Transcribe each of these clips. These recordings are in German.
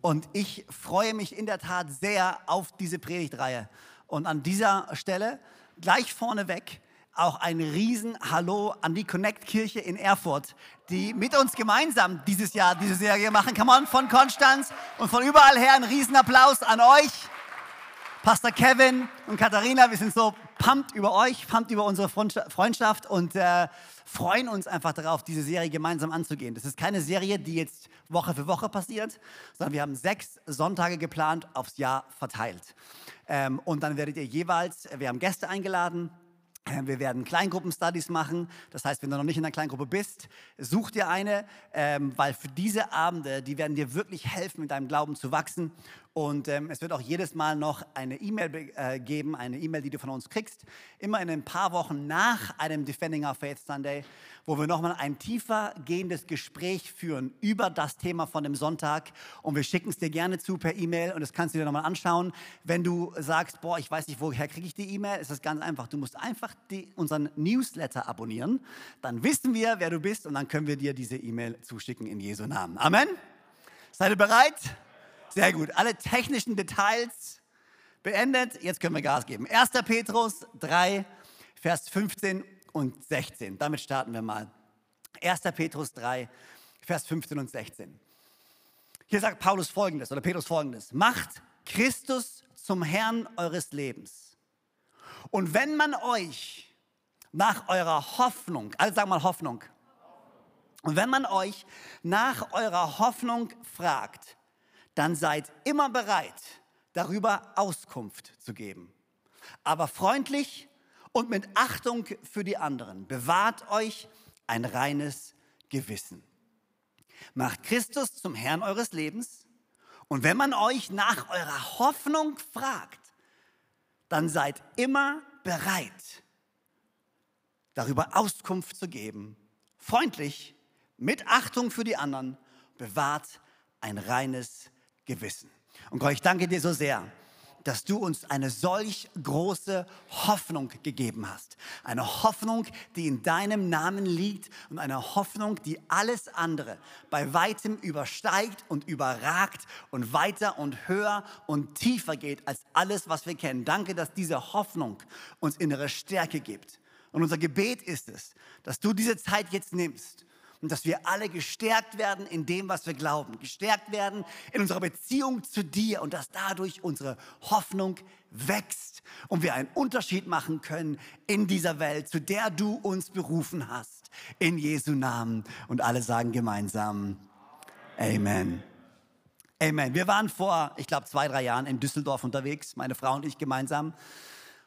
und ich freue mich in der Tat sehr auf diese Predigtreihe. Und an dieser Stelle gleich vorneweg auch ein riesen Hallo an die Connect Kirche in Erfurt, die mit uns gemeinsam dieses Jahr diese Serie machen. Come on, von Konstanz und von überall her ein riesen Applaus an euch. Pastor Kevin und Katharina, wir sind so pumped über euch, pumped über unsere Freundschaft und äh, freuen uns einfach darauf, diese Serie gemeinsam anzugehen. Das ist keine Serie, die jetzt Woche für Woche passiert, sondern wir haben sechs Sonntage geplant, aufs Jahr verteilt. Ähm, und dann werdet ihr jeweils, wir haben Gäste eingeladen, äh, wir werden Kleingruppen-Studies machen. Das heißt, wenn du noch nicht in einer Kleingruppe bist, such dir eine, ähm, weil für diese Abende, die werden dir wirklich helfen, mit deinem Glauben zu wachsen. Und ähm, es wird auch jedes Mal noch eine E-Mail äh, geben, eine E-Mail, die du von uns kriegst, immer in ein paar Wochen nach einem Defending Our Faith Sunday, wo wir nochmal ein tiefer gehendes Gespräch führen über das Thema von dem Sonntag. Und wir schicken es dir gerne zu per E-Mail und das kannst du dir nochmal anschauen. Wenn du sagst, boah, ich weiß nicht, woher kriege ich die E-Mail, ist das ganz einfach. Du musst einfach die, unseren Newsletter abonnieren. Dann wissen wir, wer du bist und dann können wir dir diese E-Mail zuschicken in Jesu Namen. Amen. Seid ihr bereit? Sehr gut. Alle technischen Details beendet. Jetzt können wir Gas geben. 1. Petrus 3, Vers 15 und 16. Damit starten wir mal. 1. Petrus 3, Vers 15 und 16. Hier sagt Paulus folgendes oder Petrus folgendes. Macht Christus zum Herrn eures Lebens. Und wenn man euch nach eurer Hoffnung, alle sagen mal Hoffnung, und wenn man euch nach eurer Hoffnung fragt, dann seid immer bereit, darüber Auskunft zu geben. Aber freundlich und mit Achtung für die anderen. Bewahrt euch ein reines Gewissen. Macht Christus zum Herrn eures Lebens. Und wenn man euch nach eurer Hoffnung fragt, dann seid immer bereit, darüber Auskunft zu geben. Freundlich, mit Achtung für die anderen, bewahrt ein reines Gewissen. Gewissen. Und Gott, ich danke dir so sehr, dass du uns eine solch große Hoffnung gegeben hast. Eine Hoffnung, die in deinem Namen liegt und eine Hoffnung, die alles andere bei weitem übersteigt und überragt und weiter und höher und tiefer geht als alles, was wir kennen. Danke, dass diese Hoffnung uns innere Stärke gibt. Und unser Gebet ist es, dass du diese Zeit jetzt nimmst und dass wir alle gestärkt werden in dem, was wir glauben, gestärkt werden in unserer Beziehung zu dir und dass dadurch unsere Hoffnung wächst und wir einen Unterschied machen können in dieser Welt, zu der du uns berufen hast. In Jesu Namen. Und alle sagen gemeinsam Amen. Amen. Wir waren vor, ich glaube, zwei, drei Jahren in Düsseldorf unterwegs, meine Frau und ich gemeinsam.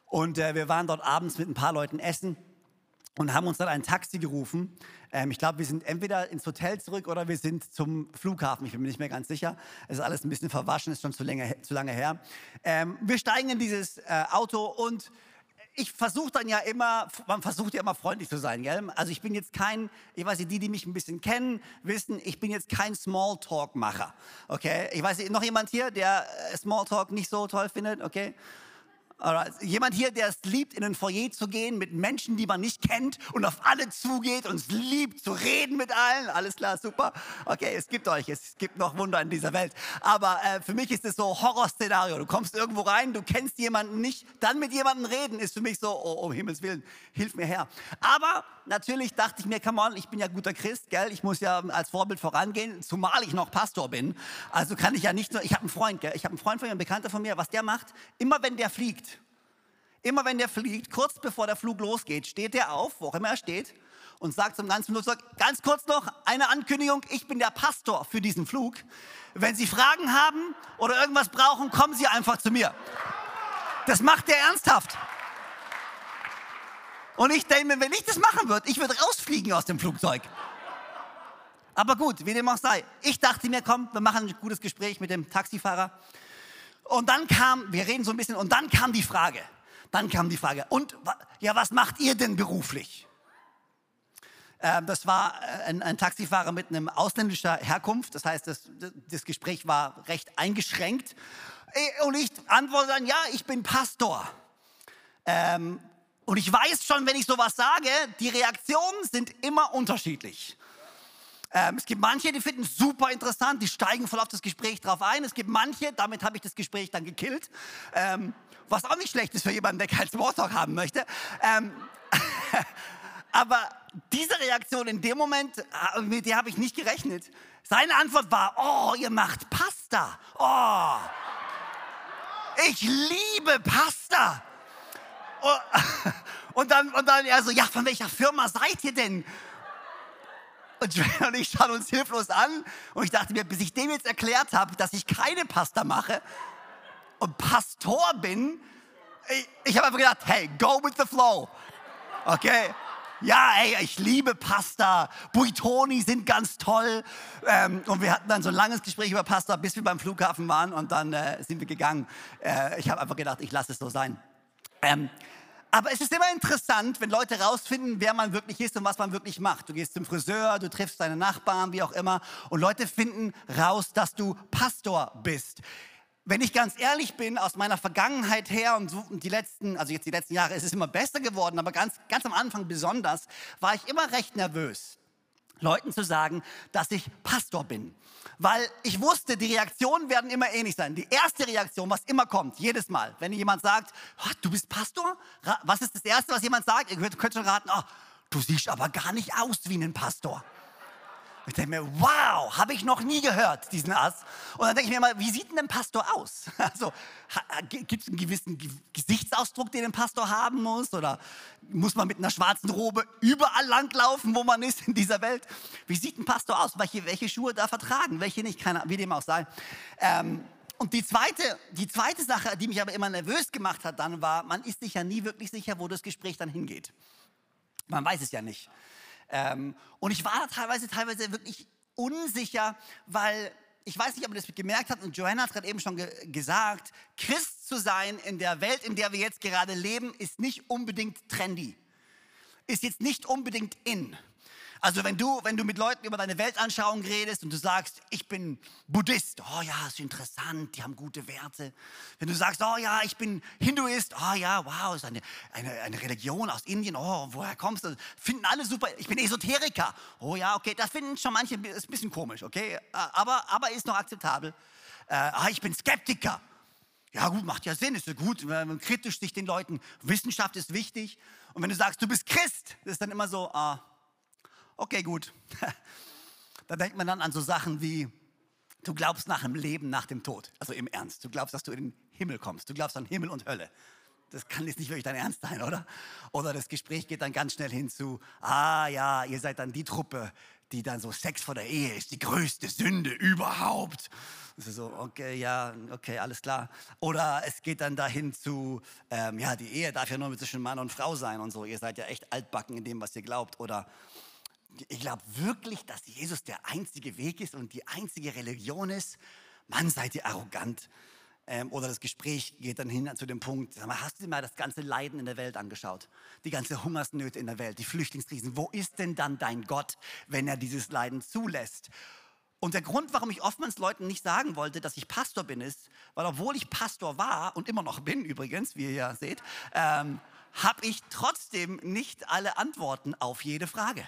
Und äh, wir waren dort abends mit ein paar Leuten essen und haben uns dann ein Taxi gerufen. Ähm, ich glaube, wir sind entweder ins Hotel zurück oder wir sind zum Flughafen. Ich bin mir nicht mehr ganz sicher. Es ist alles ein bisschen verwaschen, ist schon zu, länger, zu lange her. Ähm, wir steigen in dieses äh, Auto und ich versuche dann ja immer, man versucht ja immer freundlich zu sein, gell? Also ich bin jetzt kein, ich weiß nicht, die, die mich ein bisschen kennen, wissen, ich bin jetzt kein Smalltalk-Macher, okay? Ich weiß nicht, noch jemand hier, der äh, Smalltalk nicht so toll findet, okay? Jemand hier, der es liebt, in ein Foyer zu gehen mit Menschen, die man nicht kennt und auf alle zugeht und es liebt zu reden mit allen. Alles klar, super. Okay, es gibt euch, es gibt noch Wunder in dieser Welt. Aber äh, für mich ist es so Horrorszenario. Du kommst irgendwo rein, du kennst jemanden nicht, dann mit jemandem reden ist für mich so, oh, um Himmels Willen, hilf mir her. Aber natürlich dachte ich mir, come on, ich bin ja guter Christ, gell? Ich muss ja als Vorbild vorangehen, zumal ich noch Pastor bin. Also kann ich ja nicht nur, ich habe einen Freund, gell? Ich habe einen Freund von mir, einen Bekannter von mir, was der macht, immer wenn der fliegt, immer wenn der fliegt, kurz bevor der Flug losgeht, steht der auf, wo auch immer er steht, und sagt zum ganzen Flugzeug, ganz kurz noch eine Ankündigung, ich bin der Pastor für diesen Flug. Wenn Sie Fragen haben oder irgendwas brauchen, kommen Sie einfach zu mir. Das macht der ernsthaft. Und ich denke mir, wenn ich das machen würde, ich würde rausfliegen aus dem Flugzeug. Aber gut, wie dem auch sei. Ich dachte mir, komm, wir machen ein gutes Gespräch mit dem Taxifahrer. Und dann kam, wir reden so ein bisschen, und dann kam die Frage, dann kam die Frage, und ja, was macht ihr denn beruflich? Ähm, das war äh, ein, ein, Taxifahrer mit einem ausländischer Herkunft, das heißt, das, das Gespräch war recht eingeschränkt. Äh, und ich antworte dann, ja, ich bin Pastor. Ähm, und ich weiß schon, wenn ich sowas sage, die Reaktionen sind immer unterschiedlich. Ähm, es gibt manche, die finden es super interessant, die steigen voll auf das Gespräch drauf ein. Es gibt manche, damit habe ich das Gespräch dann gekillt, ähm, was auch nicht schlecht ist für jemanden, der keinen Smalltalk haben möchte. Ähm, aber diese Reaktion in dem Moment, äh, mit der habe ich nicht gerechnet. Seine Antwort war, oh, ihr macht Pasta. Oh, ich liebe Pasta. Oh, und dann, und dann er so, ja, von welcher Firma seid ihr denn? Und Dre und ich schauen uns hilflos an. Und ich dachte mir, bis ich dem jetzt erklärt habe, dass ich keine Pasta mache und Pastor bin, ich, ich habe einfach gedacht, hey, go with the flow. Okay? Ja, ey, ich liebe Pasta. Buitoni sind ganz toll. Ähm, und wir hatten dann so ein langes Gespräch über Pasta, bis wir beim Flughafen waren und dann äh, sind wir gegangen. Äh, ich habe einfach gedacht, ich lasse es so sein. Ähm, aber es ist immer interessant, wenn Leute rausfinden, wer man wirklich ist und was man wirklich macht. Du gehst zum Friseur, du triffst deine Nachbarn, wie auch immer, und Leute finden raus, dass du Pastor bist. Wenn ich ganz ehrlich bin, aus meiner Vergangenheit her und, die letzten, also jetzt die letzten Jahre ist es immer besser geworden, aber ganz, ganz am Anfang besonders, war ich immer recht nervös. Leuten zu sagen, dass ich Pastor bin. Weil ich wusste, die Reaktionen werden immer ähnlich sein. Die erste Reaktion, was immer kommt, jedes Mal, wenn jemand sagt, du bist Pastor, was ist das Erste, was jemand sagt? Ihr könnt schon raten, oh, du siehst aber gar nicht aus wie ein Pastor. Ich denke mir, wow, habe ich noch nie gehört, diesen Ass. Und dann denke ich mir mal, wie sieht denn ein Pastor aus? Also, gibt es einen gewissen Gesichtsausdruck, den ein Pastor haben muss? Oder muss man mit einer schwarzen Robe überall langlaufen, wo man ist in dieser Welt? Wie sieht ein Pastor aus? Welche, welche Schuhe darf er tragen? Welche nicht? Keine, wie dem auch sei. Ähm, und die zweite, die zweite Sache, die mich aber immer nervös gemacht hat, dann war, man ist sich ja nie wirklich sicher, wo das Gespräch dann hingeht. Man weiß es ja nicht. Ähm, und ich war teilweise, teilweise wirklich unsicher, weil ich weiß nicht, ob ihr das gemerkt habt, und Johanna hat gerade eben schon ge gesagt, Christ zu sein in der Welt, in der wir jetzt gerade leben, ist nicht unbedingt trendy. Ist jetzt nicht unbedingt in. Also wenn du, wenn du mit Leuten über deine Weltanschauung redest und du sagst, ich bin Buddhist, oh ja, ist interessant, die haben gute Werte. Wenn du sagst, oh ja, ich bin Hinduist, oh ja, wow, ist eine, eine, eine Religion aus Indien, oh, woher kommst du? Finden alle super, ich bin Esoteriker. Oh ja, okay, das finden schon manche, ist ein bisschen komisch, okay, aber, aber ist noch akzeptabel. Äh, ah, ich bin Skeptiker. Ja gut, macht ja Sinn, ist ja gut, wenn man kritisch sich den Leuten, Wissenschaft ist wichtig. Und wenn du sagst, du bist Christ, das ist dann immer so, ah, Okay, gut. Da denkt man dann an so Sachen wie, du glaubst nach dem Leben, nach dem Tod. Also im Ernst. Du glaubst, dass du in den Himmel kommst. Du glaubst an Himmel und Hölle. Das kann jetzt nicht wirklich dein Ernst sein, oder? Oder das Gespräch geht dann ganz schnell hin zu, ah ja, ihr seid dann die Truppe, die dann so Sex vor der Ehe ist, die größte Sünde überhaupt. Das ist so, okay, ja, okay, alles klar. Oder es geht dann dahin zu, ähm, ja, die Ehe darf ja nur zwischen Mann und Frau sein und so. Ihr seid ja echt altbacken in dem, was ihr glaubt. Oder ich glaube wirklich, dass Jesus der einzige Weg ist und die einzige Religion ist. Mann, seid ihr arrogant. Ähm, oder das Gespräch geht dann hin zu dem Punkt, sag mal, hast du dir mal das ganze Leiden in der Welt angeschaut? Die ganze Hungersnöte in der Welt, die Flüchtlingskrisen. Wo ist denn dann dein Gott, wenn er dieses Leiden zulässt? Und der Grund, warum ich oftmals Leuten nicht sagen wollte, dass ich Pastor bin, ist, weil obwohl ich Pastor war und immer noch bin übrigens, wie ihr ja seht, ähm, habe ich trotzdem nicht alle Antworten auf jede Frage.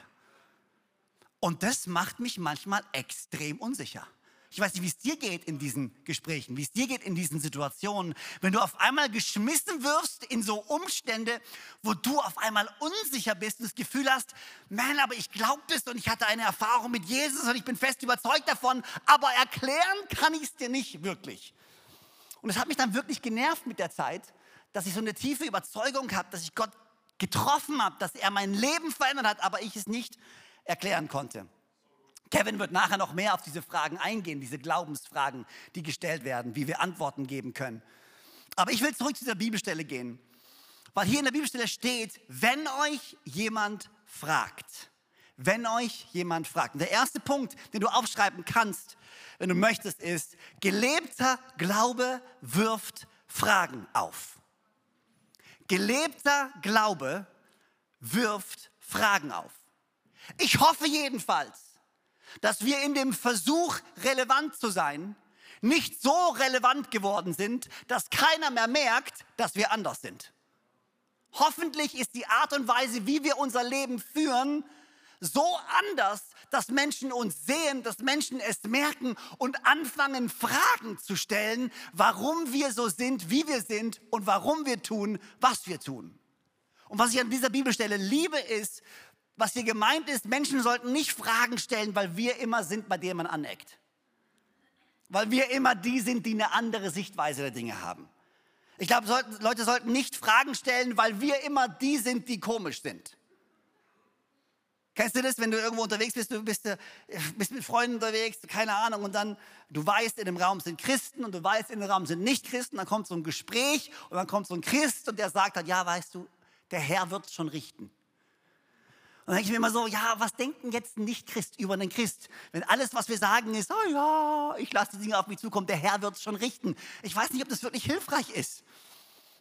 Und das macht mich manchmal extrem unsicher. Ich weiß nicht, wie es dir geht in diesen Gesprächen, wie es dir geht in diesen Situationen, wenn du auf einmal geschmissen wirst in so Umstände, wo du auf einmal unsicher bist und das Gefühl hast, man, aber ich glaube das und ich hatte eine Erfahrung mit Jesus und ich bin fest überzeugt davon, aber erklären kann ich es dir nicht wirklich. Und es hat mich dann wirklich genervt mit der Zeit, dass ich so eine tiefe Überzeugung habe, dass ich Gott getroffen habe, dass er mein Leben verändert hat, aber ich es nicht erklären konnte. Kevin wird nachher noch mehr auf diese Fragen eingehen, diese Glaubensfragen, die gestellt werden, wie wir Antworten geben können. Aber ich will zurück zu dieser Bibelstelle gehen, weil hier in der Bibelstelle steht, wenn euch jemand fragt, wenn euch jemand fragt. Und der erste Punkt, den du aufschreiben kannst, wenn du möchtest, ist, gelebter Glaube wirft Fragen auf. Gelebter Glaube wirft Fragen auf. Ich hoffe jedenfalls, dass wir in dem Versuch, relevant zu sein, nicht so relevant geworden sind, dass keiner mehr merkt, dass wir anders sind. Hoffentlich ist die Art und Weise, wie wir unser Leben führen, so anders, dass Menschen uns sehen, dass Menschen es merken und anfangen, Fragen zu stellen, warum wir so sind, wie wir sind und warum wir tun, was wir tun. Und was ich an dieser Bibelstelle liebe, ist, was hier gemeint ist, Menschen sollten nicht Fragen stellen, weil wir immer sind, bei denen man aneckt. Weil wir immer die sind, die eine andere Sichtweise der Dinge haben. Ich glaube, Leute sollten nicht Fragen stellen, weil wir immer die sind, die komisch sind. Kennst du das, wenn du irgendwo unterwegs bist, du bist, äh, bist mit Freunden unterwegs, keine Ahnung, und dann du weißt, in dem Raum sind Christen und du weißt, in dem Raum sind nicht Christen, dann kommt so ein Gespräch und dann kommt so ein Christ und der sagt dann, ja, weißt du, der Herr wird schon richten. Und dann denke ich mir immer so, ja, was denkt denn jetzt ein Nicht-Christ über einen Christ? Wenn alles, was wir sagen, ist, oh ja, ich lasse die Dinge auf mich zukommen, der Herr wird es schon richten. Ich weiß nicht, ob das wirklich hilfreich ist.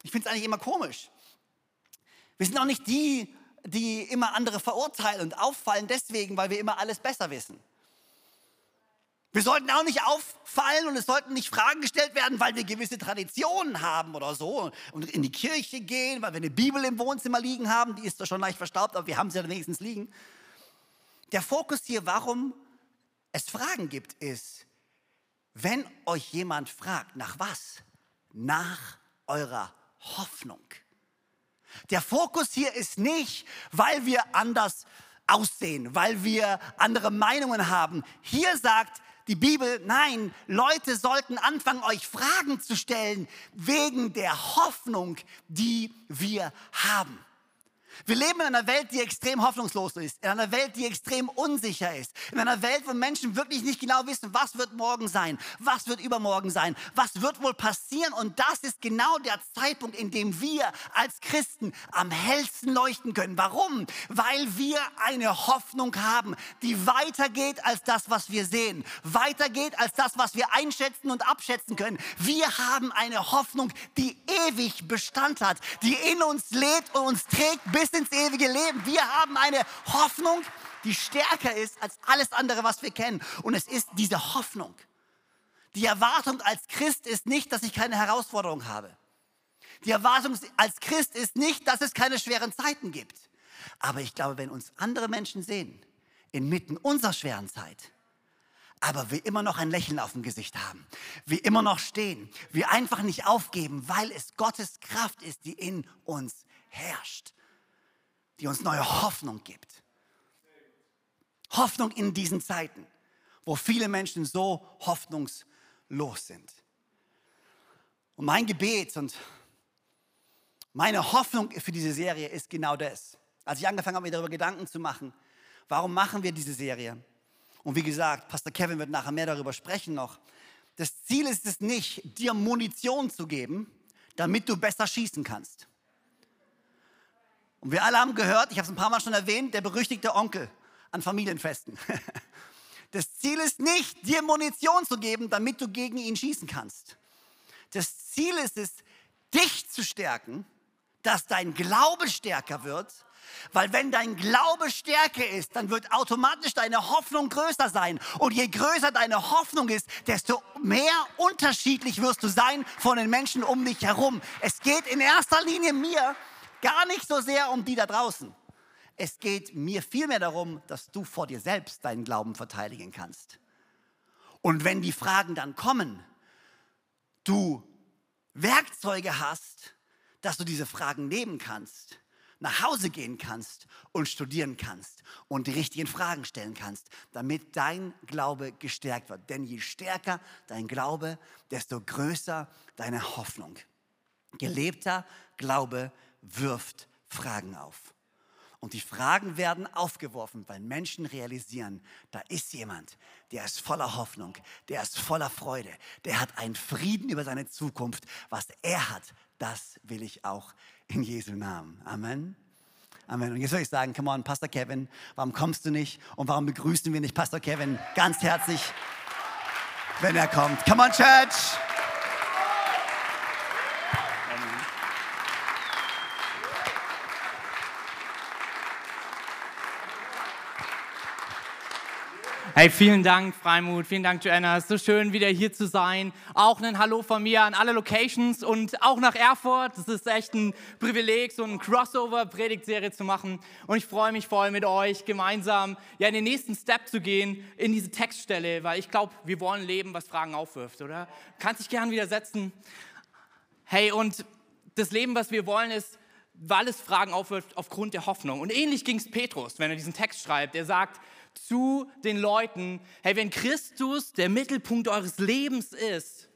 Ich finde es eigentlich immer komisch. Wir sind auch nicht die, die immer andere verurteilen und auffallen deswegen, weil wir immer alles besser wissen. Wir sollten auch nicht auffallen und es sollten nicht Fragen gestellt werden, weil wir gewisse Traditionen haben oder so und in die Kirche gehen, weil wir eine Bibel im Wohnzimmer liegen haben, die ist doch schon leicht verstaubt, aber wir haben sie ja wenigstens liegen. Der Fokus hier, warum es Fragen gibt, ist, wenn euch jemand fragt, nach was? Nach eurer Hoffnung. Der Fokus hier ist nicht, weil wir anders aussehen, weil wir andere Meinungen haben. Hier sagt die Bibel, nein, Leute sollten anfangen, euch Fragen zu stellen wegen der Hoffnung, die wir haben. Wir leben in einer Welt, die extrem hoffnungslos ist, in einer Welt, die extrem unsicher ist, in einer Welt, wo Menschen wirklich nicht genau wissen, was wird morgen sein, was wird übermorgen sein, was wird wohl passieren. Und das ist genau der Zeitpunkt, in dem wir als Christen am hellsten leuchten können. Warum? Weil wir eine Hoffnung haben, die weitergeht als das, was wir sehen, weitergeht als das, was wir einschätzen und abschätzen können. Wir haben eine Hoffnung, die ewig Bestand hat, die in uns lebt und uns trägt bis bis ins ewige Leben. Wir haben eine Hoffnung, die stärker ist als alles andere, was wir kennen. Und es ist diese Hoffnung. Die Erwartung als Christ ist nicht, dass ich keine Herausforderung habe. Die Erwartung als Christ ist nicht, dass es keine schweren Zeiten gibt. Aber ich glaube, wenn uns andere Menschen sehen, inmitten unserer schweren Zeit, aber wir immer noch ein Lächeln auf dem Gesicht haben, wir immer noch stehen, wir einfach nicht aufgeben, weil es Gottes Kraft ist, die in uns herrscht die uns neue Hoffnung gibt. Hoffnung in diesen Zeiten, wo viele Menschen so hoffnungslos sind. Und mein Gebet und meine Hoffnung für diese Serie ist genau das. Als ich angefangen habe, mir darüber Gedanken zu machen, warum machen wir diese Serie? Und wie gesagt, Pastor Kevin wird nachher mehr darüber sprechen noch. Das Ziel ist es nicht, dir Munition zu geben, damit du besser schießen kannst. Und wir alle haben gehört, ich habe es ein paar Mal schon erwähnt, der berüchtigte Onkel an Familienfesten. Das Ziel ist nicht, dir Munition zu geben, damit du gegen ihn schießen kannst. Das Ziel ist es, dich zu stärken, dass dein Glaube stärker wird, weil wenn dein Glaube stärker ist, dann wird automatisch deine Hoffnung größer sein. Und je größer deine Hoffnung ist, desto mehr unterschiedlich wirst du sein von den Menschen um dich herum. Es geht in erster Linie mir Gar nicht so sehr um die da draußen. Es geht mir vielmehr darum, dass du vor dir selbst deinen Glauben verteidigen kannst. Und wenn die Fragen dann kommen, du Werkzeuge hast, dass du diese Fragen nehmen kannst, nach Hause gehen kannst und studieren kannst und die richtigen Fragen stellen kannst, damit dein Glaube gestärkt wird. Denn je stärker dein Glaube, desto größer deine Hoffnung. Gelebter Glaube wirft Fragen auf. Und die Fragen werden aufgeworfen, weil Menschen realisieren, da ist jemand, der ist voller Hoffnung, der ist voller Freude, der hat einen Frieden über seine Zukunft. Was er hat, das will ich auch in Jesu Namen. Amen. Amen. Und jetzt würde ich sagen, come on, Pastor Kevin, warum kommst du nicht? Und warum begrüßen wir nicht Pastor Kevin ganz herzlich, wenn er kommt? Come on, Church! Hey, vielen Dank, Freimut, vielen Dank, Joanna. Es ist so schön, wieder hier zu sein. Auch ein Hallo von mir an alle Locations und auch nach Erfurt. Es ist echt ein Privileg, so eine Crossover-Predigtserie zu machen. Und ich freue mich voll mit euch gemeinsam ja, in den nächsten Step zu gehen, in diese Textstelle, weil ich glaube, wir wollen leben, was Fragen aufwirft, oder? Kannst dich gern widersetzen. Hey, und das Leben, was wir wollen, ist, weil es Fragen aufwirft aufgrund der Hoffnung. Und ähnlich ging es Petrus, wenn er diesen Text schreibt. Er sagt, zu den Leuten, hey, wenn Christus der Mittelpunkt eures Lebens ist,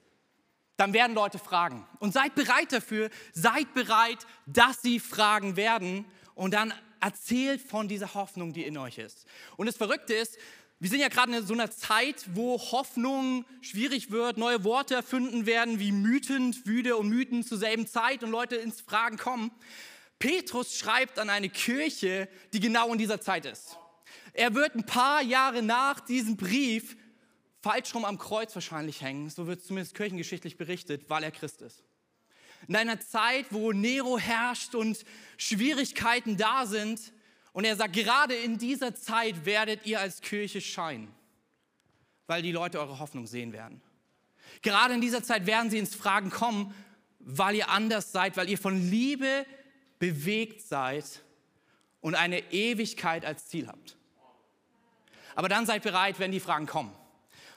dann werden Leute fragen. Und seid bereit dafür, seid bereit, dass sie fragen werden und dann erzählt von dieser Hoffnung, die in euch ist. Und das Verrückte ist, wir sind ja gerade in so einer Zeit, wo Hoffnung schwierig wird, neue Worte erfunden werden, wie mütend, wüde und mütend zur selben Zeit und Leute ins Fragen kommen. Petrus schreibt an eine Kirche, die genau in dieser Zeit ist. Er wird ein paar Jahre nach diesem Brief falsch rum am Kreuz wahrscheinlich hängen, so wird zumindest kirchengeschichtlich berichtet, weil er Christ ist. In einer Zeit, wo Nero herrscht und Schwierigkeiten da sind, und er sagt, gerade in dieser Zeit werdet ihr als Kirche scheinen, weil die Leute eure Hoffnung sehen werden. Gerade in dieser Zeit werden sie ins Fragen kommen, weil ihr anders seid, weil ihr von Liebe bewegt seid und eine Ewigkeit als Ziel habt. Aber dann seid bereit, wenn die Fragen kommen.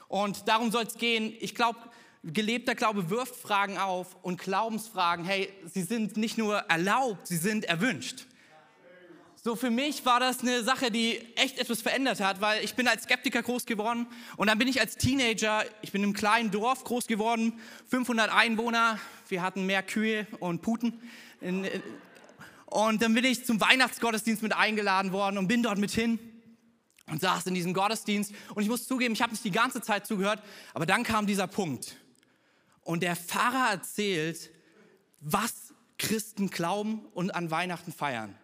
Und darum soll es gehen. Ich glaube, gelebter Glaube wirft Fragen auf und Glaubensfragen, hey, sie sind nicht nur erlaubt, sie sind erwünscht. So für mich war das eine Sache, die echt etwas verändert hat, weil ich bin als Skeptiker groß geworden und dann bin ich als Teenager, ich bin in einem kleinen Dorf groß geworden, 500 Einwohner, wir hatten mehr Kühe und Puten. Und dann bin ich zum Weihnachtsgottesdienst mit eingeladen worden und bin dort mit hin und saß in diesem Gottesdienst. Und ich muss zugeben, ich habe nicht die ganze Zeit zugehört, aber dann kam dieser Punkt. Und der Pfarrer erzählt, was Christen glauben und an Weihnachten feiern.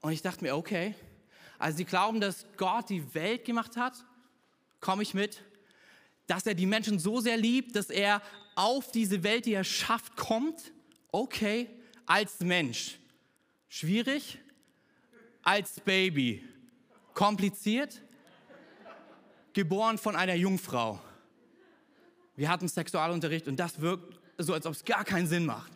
Und ich dachte mir, okay, also sie glauben, dass Gott die Welt gemacht hat, komme ich mit, dass er die Menschen so sehr liebt, dass er auf diese Welt, die er schafft, kommt, okay, als Mensch. Schwierig, als Baby kompliziert, geboren von einer Jungfrau. Wir hatten Sexualunterricht und das wirkt so, als ob es gar keinen Sinn macht.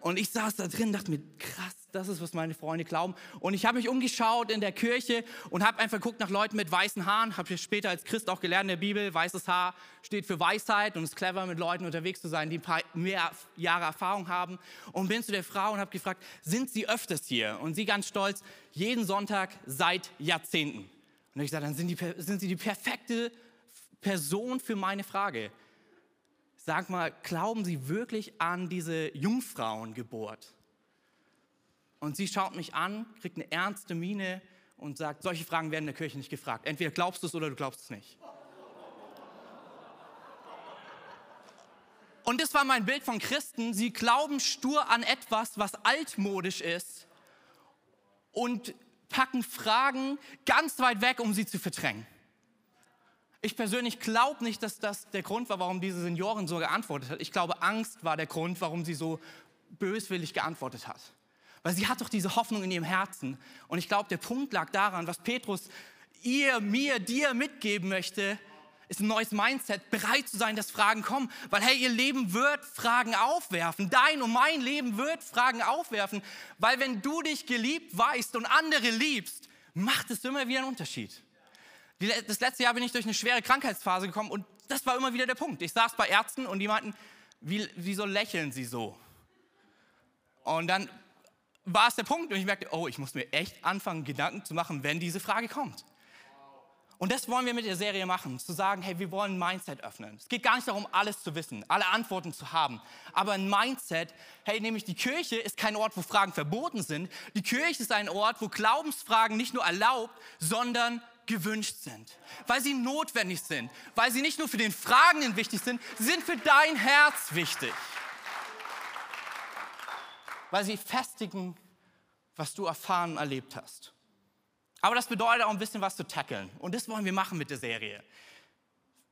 Und ich saß da drin und dachte mir, krass, das ist, was meine Freunde glauben. Und ich habe mich umgeschaut in der Kirche und habe einfach geguckt nach Leuten mit weißen Haaren. Habe ich später als Christ auch gelernt in der Bibel, weißes Haar steht für Weisheit und es ist clever, mit Leuten unterwegs zu sein, die ein paar mehr Jahre Erfahrung haben. Und bin zu der Frau und habe gefragt, sind Sie öfters hier? Und sie ganz stolz, jeden Sonntag seit Jahrzehnten. Und ich sagte, dann sind, die, sind Sie die perfekte Person für meine Frage. Sag mal, glauben Sie wirklich an diese Jungfrauengeburt? Und sie schaut mich an, kriegt eine ernste Miene und sagt, solche Fragen werden in der Kirche nicht gefragt. Entweder glaubst du es oder du glaubst es nicht. Und das war mein Bild von Christen. Sie glauben stur an etwas, was altmodisch ist und packen Fragen ganz weit weg, um sie zu verdrängen. Ich persönlich glaube nicht, dass das der Grund war, warum diese Seniorin so geantwortet hat. Ich glaube, Angst war der Grund, warum sie so böswillig geantwortet hat. Weil sie hat doch diese Hoffnung in ihrem Herzen. Und ich glaube, der Punkt lag daran, was Petrus ihr, mir, dir mitgeben möchte, ist ein neues Mindset, bereit zu sein, dass Fragen kommen. Weil hey, ihr Leben wird Fragen aufwerfen. Dein und mein Leben wird Fragen aufwerfen. Weil wenn du dich geliebt weißt und andere liebst, macht es immer wieder einen Unterschied. Das letzte Jahr bin ich durch eine schwere Krankheitsphase gekommen und das war immer wieder der Punkt. Ich saß bei Ärzten und die meinten, wie, wieso lächeln sie so? Und dann war es der Punkt und ich merkte, oh, ich muss mir echt anfangen, Gedanken zu machen, wenn diese Frage kommt. Und das wollen wir mit der Serie machen, zu sagen, hey, wir wollen ein Mindset öffnen. Es geht gar nicht darum, alles zu wissen, alle Antworten zu haben, aber ein Mindset, hey, nämlich die Kirche ist kein Ort, wo Fragen verboten sind. Die Kirche ist ein Ort, wo Glaubensfragen nicht nur erlaubt, sondern gewünscht sind, weil sie notwendig sind, weil sie nicht nur für den Fragenden wichtig sind, sie sind für dein Herz wichtig weil sie festigen, was du erfahren und erlebt hast. Aber das bedeutet auch ein bisschen was zu tackeln. Und das wollen wir machen mit der Serie.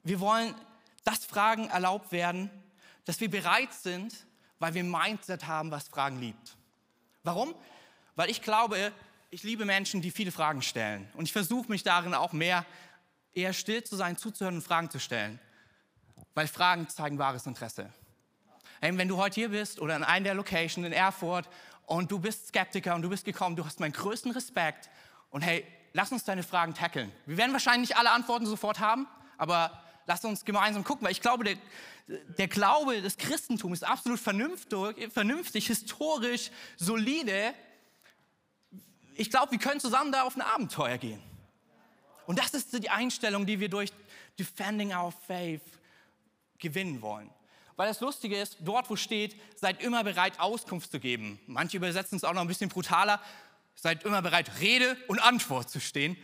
Wir wollen, dass Fragen erlaubt werden, dass wir bereit sind, weil wir ein Mindset haben, was Fragen liebt. Warum? Weil ich glaube, ich liebe Menschen, die viele Fragen stellen. Und ich versuche mich darin auch mehr, eher still zu sein, zuzuhören und Fragen zu stellen. Weil Fragen zeigen wahres Interesse. Wenn du heute hier bist oder in einer der Locations in Erfurt und du bist Skeptiker und du bist gekommen, du hast meinen größten Respekt und hey, lass uns deine Fragen tackeln. Wir werden wahrscheinlich nicht alle Antworten sofort haben, aber lass uns gemeinsam gucken, weil ich glaube, der, der Glaube des Christentums ist absolut vernünftig, vernünftig, historisch, solide. Ich glaube, wir können zusammen da auf ein Abenteuer gehen. Und das ist die Einstellung, die wir durch Defending Our Faith gewinnen wollen. Weil das Lustige ist, dort wo steht, seid immer bereit, Auskunft zu geben. Manche übersetzen es auch noch ein bisschen brutaler. Seid immer bereit, Rede und Antwort zu stehen.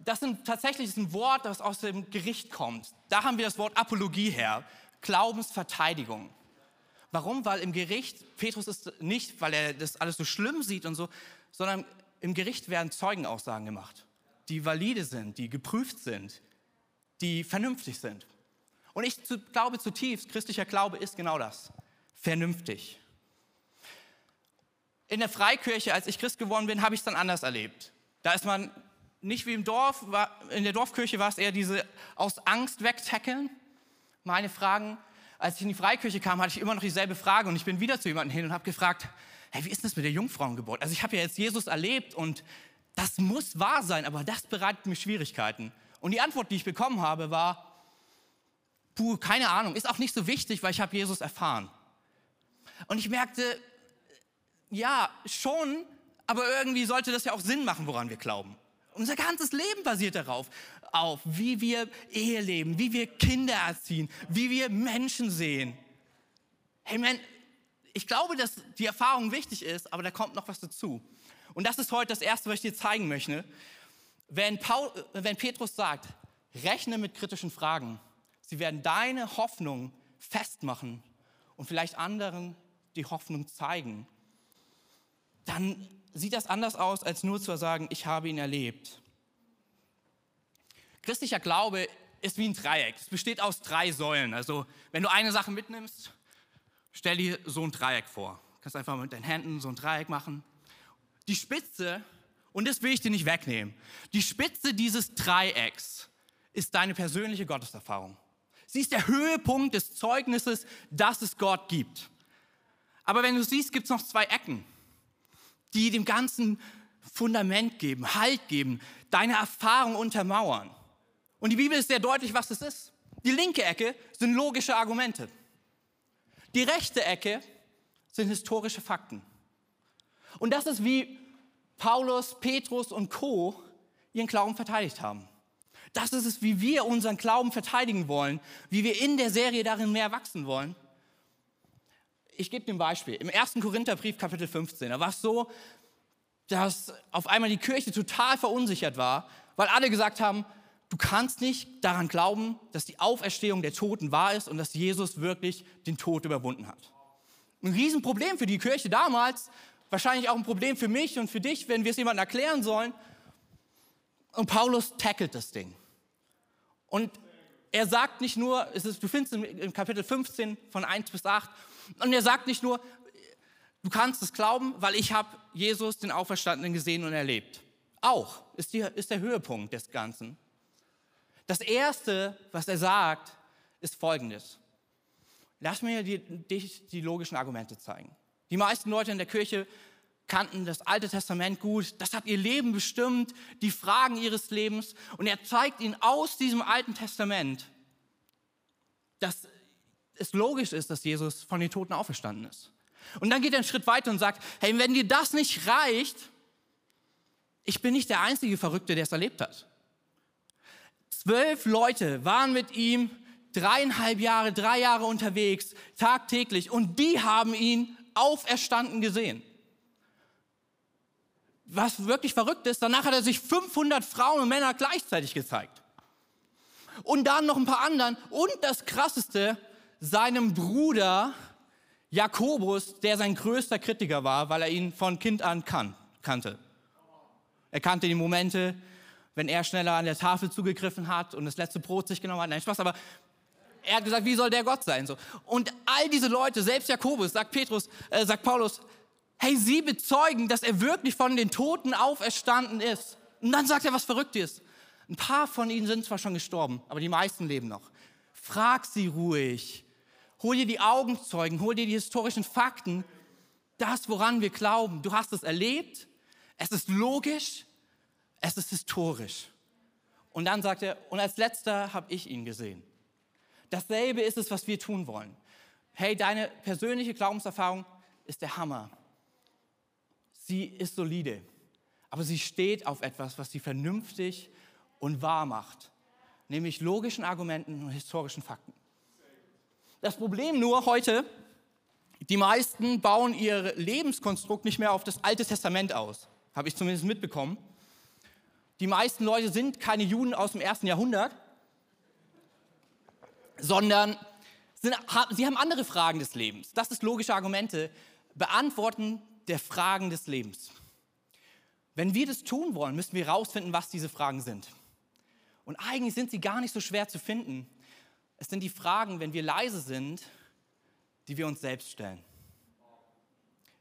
Das ist tatsächlich ein Wort, das aus dem Gericht kommt. Da haben wir das Wort Apologie her, Glaubensverteidigung. Warum? Weil im Gericht, Petrus ist nicht, weil er das alles so schlimm sieht und so, sondern im Gericht werden Zeugenaussagen gemacht, die valide sind, die geprüft sind, die vernünftig sind. Und ich glaube zutiefst, christlicher Glaube ist genau das. Vernünftig. In der Freikirche, als ich Christ geworden bin, habe ich es dann anders erlebt. Da ist man nicht wie im Dorf, in der Dorfkirche war es eher diese aus Angst wegtackeln. Meine Fragen, als ich in die Freikirche kam, hatte ich immer noch dieselbe Frage und ich bin wieder zu jemandem hin und habe gefragt, hey, wie ist das mit der Jungfrauengeburt? Also ich habe ja jetzt Jesus erlebt und das muss wahr sein, aber das bereitet mir Schwierigkeiten. Und die Antwort, die ich bekommen habe, war, puh, keine Ahnung, ist auch nicht so wichtig, weil ich habe Jesus erfahren. Und ich merkte, ja, schon, aber irgendwie sollte das ja auch Sinn machen, woran wir glauben. Unser ganzes Leben basiert darauf, auf wie wir Ehe leben, wie wir Kinder erziehen, wie wir Menschen sehen. Hey man, ich glaube, dass die Erfahrung wichtig ist, aber da kommt noch was dazu. Und das ist heute das Erste, was ich dir zeigen möchte. Wenn, Paul, wenn Petrus sagt, rechne mit kritischen Fragen, Sie werden deine Hoffnung festmachen und vielleicht anderen die Hoffnung zeigen. Dann sieht das anders aus, als nur zu sagen, ich habe ihn erlebt. Christlicher Glaube ist wie ein Dreieck. Es besteht aus drei Säulen. Also, wenn du eine Sache mitnimmst, stell dir so ein Dreieck vor. Du kannst einfach mit deinen Händen so ein Dreieck machen. Die Spitze, und das will ich dir nicht wegnehmen, die Spitze dieses Dreiecks ist deine persönliche Gotteserfahrung. Sie ist der Höhepunkt des Zeugnisses, dass es Gott gibt. Aber wenn du siehst, gibt es noch zwei Ecken, die dem ganzen Fundament geben, Halt geben, deine Erfahrung untermauern. Und die Bibel ist sehr deutlich, was es ist. Die linke Ecke sind logische Argumente. Die rechte Ecke sind historische Fakten. Und das ist wie Paulus, Petrus und Co. ihren Glauben verteidigt haben. Das ist es, wie wir unseren Glauben verteidigen wollen, wie wir in der Serie darin mehr wachsen wollen. Ich gebe dir ein Beispiel. Im 1. Korintherbrief, Kapitel 15, da war es so, dass auf einmal die Kirche total verunsichert war, weil alle gesagt haben, du kannst nicht daran glauben, dass die Auferstehung der Toten wahr ist und dass Jesus wirklich den Tod überwunden hat. Ein Riesenproblem für die Kirche damals, wahrscheinlich auch ein Problem für mich und für dich, wenn wir es jemandem erklären sollen. Und Paulus tackelt das Ding. Und er sagt nicht nur, es ist, du findest im Kapitel 15 von 1 bis 8, und er sagt nicht nur, du kannst es glauben, weil ich habe Jesus, den Auferstandenen, gesehen und erlebt. Auch ist, die, ist der Höhepunkt des Ganzen. Das Erste, was er sagt, ist Folgendes. Lass mir dir die, die logischen Argumente zeigen. Die meisten Leute in der Kirche kannten das Alte Testament gut, das hat ihr Leben bestimmt, die Fragen ihres Lebens. Und er zeigt ihnen aus diesem Alten Testament, dass es logisch ist, dass Jesus von den Toten auferstanden ist. Und dann geht er einen Schritt weiter und sagt, hey, wenn dir das nicht reicht, ich bin nicht der einzige Verrückte, der es erlebt hat. Zwölf Leute waren mit ihm dreieinhalb Jahre, drei Jahre unterwegs, tagtäglich, und die haben ihn auferstanden gesehen was wirklich verrückt ist, danach hat er sich 500 Frauen und Männer gleichzeitig gezeigt. Und dann noch ein paar anderen. Und das Krasseste, seinem Bruder Jakobus, der sein größter Kritiker war, weil er ihn von Kind an kan kannte. Er kannte die Momente, wenn er schneller an der Tafel zugegriffen hat und das letzte Brot sich genommen hat. Nein, Spaß, aber er hat gesagt, wie soll der Gott sein? So. Und all diese Leute, selbst Jakobus, sagt Petrus, äh, sagt Paulus, hey, sie bezeugen, dass er wirklich von den Toten auferstanden ist. Und dann sagt er was Verrücktes. Ein paar von ihnen sind zwar schon gestorben, aber die meisten leben noch. Frag sie ruhig. Hol dir die Augenzeugen, hol dir die historischen Fakten. Das, woran wir glauben. Du hast es erlebt, es ist logisch, es ist historisch. Und dann sagt er, und als letzter habe ich ihn gesehen. Dasselbe ist es, was wir tun wollen. Hey, deine persönliche Glaubenserfahrung ist der Hammer. Sie ist solide, aber sie steht auf etwas, was sie vernünftig und wahr macht, nämlich logischen Argumenten und historischen Fakten. Das Problem nur heute, die meisten bauen ihr Lebenskonstrukt nicht mehr auf das Alte Testament aus, habe ich zumindest mitbekommen. Die meisten Leute sind keine Juden aus dem ersten Jahrhundert, sondern sind, sie haben andere Fragen des Lebens. Das ist logische Argumente, beantworten der Fragen des Lebens. Wenn wir das tun wollen, müssen wir herausfinden, was diese Fragen sind. Und eigentlich sind sie gar nicht so schwer zu finden. Es sind die Fragen, wenn wir leise sind, die wir uns selbst stellen.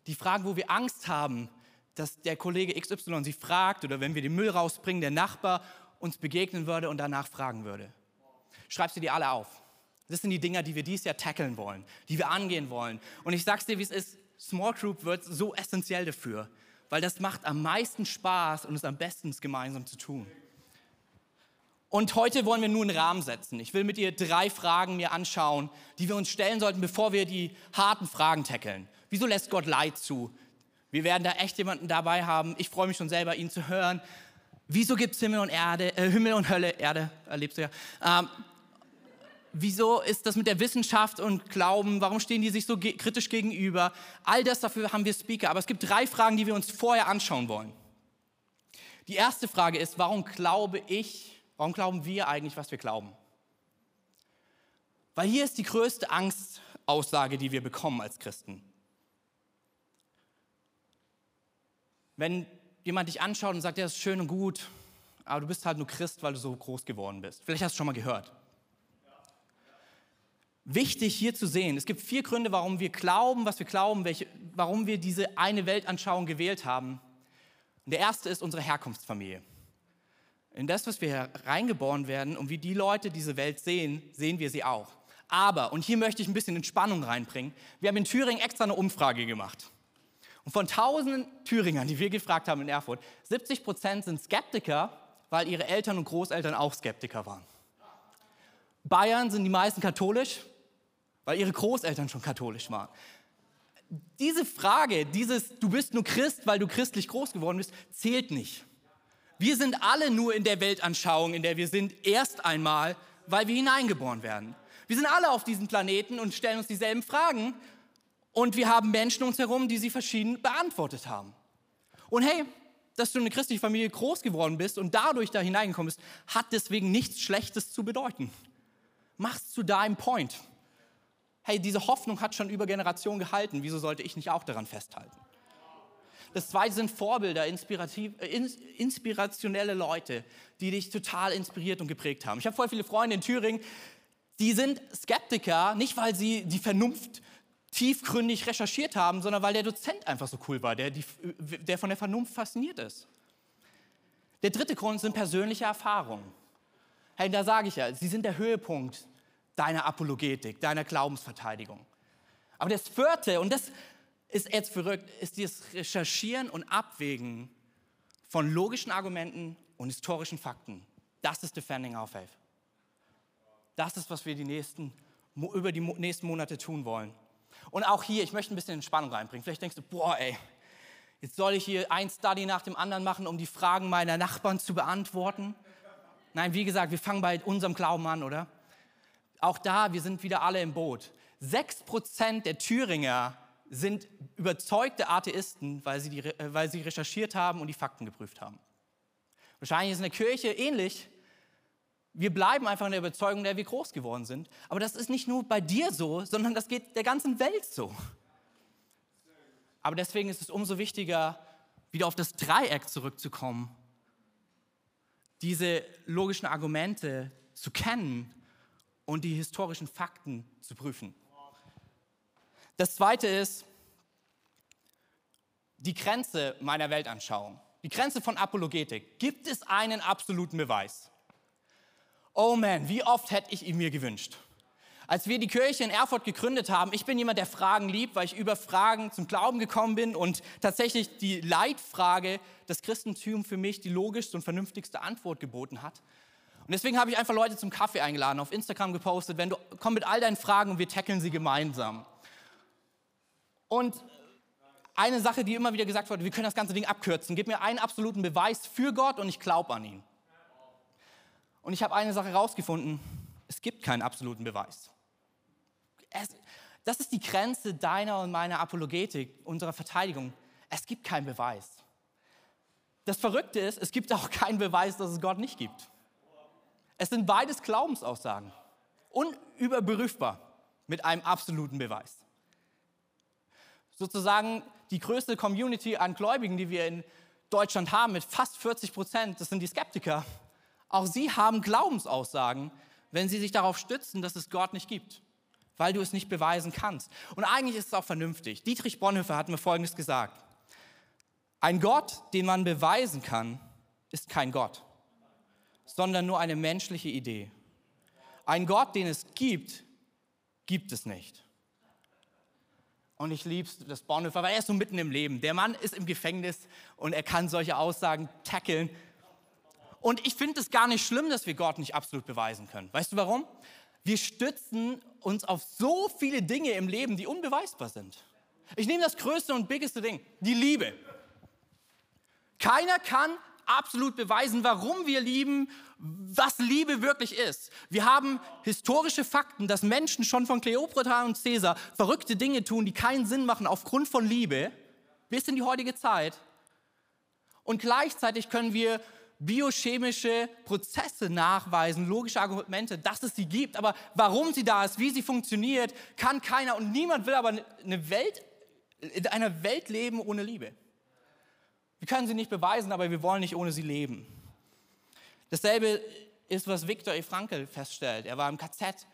Die Fragen, wo wir Angst haben, dass der Kollege XY sie fragt oder wenn wir den Müll rausbringen, der Nachbar uns begegnen würde und danach fragen würde. Schreib sie dir alle auf. Das sind die Dinger, die wir dieses Jahr tackeln wollen, die wir angehen wollen. Und ich sag's dir, wie es ist, Small Group wird so essentiell dafür, weil das macht am meisten Spaß und ist am besten, es gemeinsam zu tun. Und heute wollen wir nur einen Rahmen setzen. Ich will mit dir drei Fragen mir anschauen, die wir uns stellen sollten, bevor wir die harten Fragen tackeln. Wieso lässt Gott Leid zu? Wir werden da echt jemanden dabei haben. Ich freue mich schon selber, ihn zu hören. Wieso gibt es Himmel und Erde, äh, Himmel und Hölle? Erde erlebst du ja. Ähm, wieso ist das mit der Wissenschaft und Glauben? Warum stehen die sich so ge kritisch gegenüber? All das dafür haben wir Speaker. Aber es gibt drei Fragen, die wir uns vorher anschauen wollen. Die erste Frage ist, warum glaube ich, warum glauben wir eigentlich, was wir glauben? Weil hier ist die größte Angstaussage, die wir bekommen als Christen. Wenn jemand dich anschaut und sagt, ja, das ist schön und gut, aber du bist halt nur Christ, weil du so groß geworden bist. Vielleicht hast du schon mal gehört. Wichtig hier zu sehen, es gibt vier Gründe, warum wir glauben, was wir glauben, welche, warum wir diese eine Weltanschauung gewählt haben. Und der erste ist unsere Herkunftsfamilie. In das, was wir reingeboren werden und wie die Leute diese Welt sehen, sehen wir sie auch. Aber, und hier möchte ich ein bisschen Entspannung reinbringen, wir haben in Thüringen extra eine Umfrage gemacht. Und von tausenden Thüringern, die wir gefragt haben in Erfurt, 70 Prozent sind Skeptiker, weil ihre Eltern und Großeltern auch Skeptiker waren. Bayern sind die meisten katholisch, weil ihre Großeltern schon katholisch waren. Diese Frage, dieses du bist nur Christ, weil du christlich groß geworden bist, zählt nicht. Wir sind alle nur in der Weltanschauung, in der wir sind, erst einmal, weil wir hineingeboren werden. Wir sind alle auf diesem Planeten und stellen uns dieselben Fragen und wir haben Menschen um uns herum, die sie verschieden beantwortet haben. Und hey, dass du in eine christliche Familie groß geworden bist und dadurch da hineingekommen bist, hat deswegen nichts Schlechtes zu bedeuten. Mach's zu deinem Point. Hey, diese Hoffnung hat schon über Generationen gehalten. Wieso sollte ich nicht auch daran festhalten? Das zweite sind Vorbilder, äh, inspirationelle Leute, die dich total inspiriert und geprägt haben. Ich habe voll viele Freunde in Thüringen, die sind Skeptiker, nicht weil sie die Vernunft tiefgründig recherchiert haben, sondern weil der Dozent einfach so cool war, der, die, der von der Vernunft fasziniert ist. Der dritte Grund sind persönliche Erfahrungen. Hey, da sage ich ja, sie sind der Höhepunkt deiner Apologetik, deiner Glaubensverteidigung. Aber das vierte, und das ist jetzt verrückt, ist das Recherchieren und Abwägen von logischen Argumenten und historischen Fakten. Das ist Defending Our Faith. Das ist, was wir die nächsten, über die nächsten Monate tun wollen. Und auch hier, ich möchte ein bisschen Entspannung reinbringen. Vielleicht denkst du, boah, ey, jetzt soll ich hier ein Study nach dem anderen machen, um die Fragen meiner Nachbarn zu beantworten. Nein, wie gesagt, wir fangen bei unserem Glauben an, oder? Auch da, wir sind wieder alle im Boot. Sechs Prozent der Thüringer sind überzeugte Atheisten, weil sie, die, äh, weil sie recherchiert haben und die Fakten geprüft haben. Wahrscheinlich ist in der Kirche ähnlich. wir bleiben einfach in der Überzeugung, der wir groß geworden sind. Aber das ist nicht nur bei dir so, sondern das geht der ganzen Welt so. Aber deswegen ist es umso wichtiger, wieder auf das Dreieck zurückzukommen, diese logischen Argumente zu kennen und die historischen Fakten zu prüfen. Das zweite ist die Grenze meiner Weltanschauung, die Grenze von Apologetik. Gibt es einen absoluten Beweis? Oh man, wie oft hätte ich ihn mir gewünscht. Als wir die Kirche in Erfurt gegründet haben, ich bin jemand, der Fragen liebt, weil ich über Fragen zum Glauben gekommen bin und tatsächlich die Leitfrage des Christentums für mich die logischste und vernünftigste Antwort geboten hat. Und deswegen habe ich einfach Leute zum Kaffee eingeladen, auf Instagram gepostet, wenn du komm mit all deinen Fragen und wir tackeln sie gemeinsam. Und eine Sache, die immer wieder gesagt wurde, wir können das ganze Ding abkürzen. Gib mir einen absoluten Beweis für Gott und ich glaube an ihn. Und ich habe eine Sache herausgefunden, es gibt keinen absoluten Beweis. Es, das ist die Grenze deiner und meiner Apologetik, unserer Verteidigung. Es gibt keinen Beweis. Das Verrückte ist, es gibt auch keinen Beweis, dass es Gott nicht gibt. Es sind beides Glaubensaussagen. Unüberprüfbar mit einem absoluten Beweis. Sozusagen die größte Community an Gläubigen, die wir in Deutschland haben, mit fast 40 Prozent, das sind die Skeptiker. Auch sie haben Glaubensaussagen, wenn sie sich darauf stützen, dass es Gott nicht gibt, weil du es nicht beweisen kannst. Und eigentlich ist es auch vernünftig. Dietrich Bonhoeffer hat mir Folgendes gesagt. Ein Gott, den man beweisen kann, ist kein Gott, sondern nur eine menschliche Idee. Ein Gott, den es gibt, gibt es nicht. Und ich liebe das Bonhoeffer, weil er ist so mitten im Leben. Der Mann ist im Gefängnis und er kann solche Aussagen tackeln. Und ich finde es gar nicht schlimm, dass wir Gott nicht absolut beweisen können. Weißt du warum? Wir stützen uns auf so viele Dinge im Leben, die unbeweisbar sind. Ich nehme das größte und biggeste Ding, die Liebe. Keiner kann absolut beweisen, warum wir lieben, was Liebe wirklich ist. Wir haben historische Fakten, dass Menschen schon von Kleopatra und Caesar verrückte Dinge tun, die keinen Sinn machen aufgrund von Liebe, bis in die heutige Zeit. Und gleichzeitig können wir biochemische Prozesse nachweisen, logische Argumente, dass es sie gibt. Aber warum sie da ist, wie sie funktioniert, kann keiner und niemand will aber eine Welt, in einer Welt leben ohne Liebe. Wir können sie nicht beweisen, aber wir wollen nicht ohne sie leben. Dasselbe ist, was Viktor E. Frankl feststellt. Er war im KZ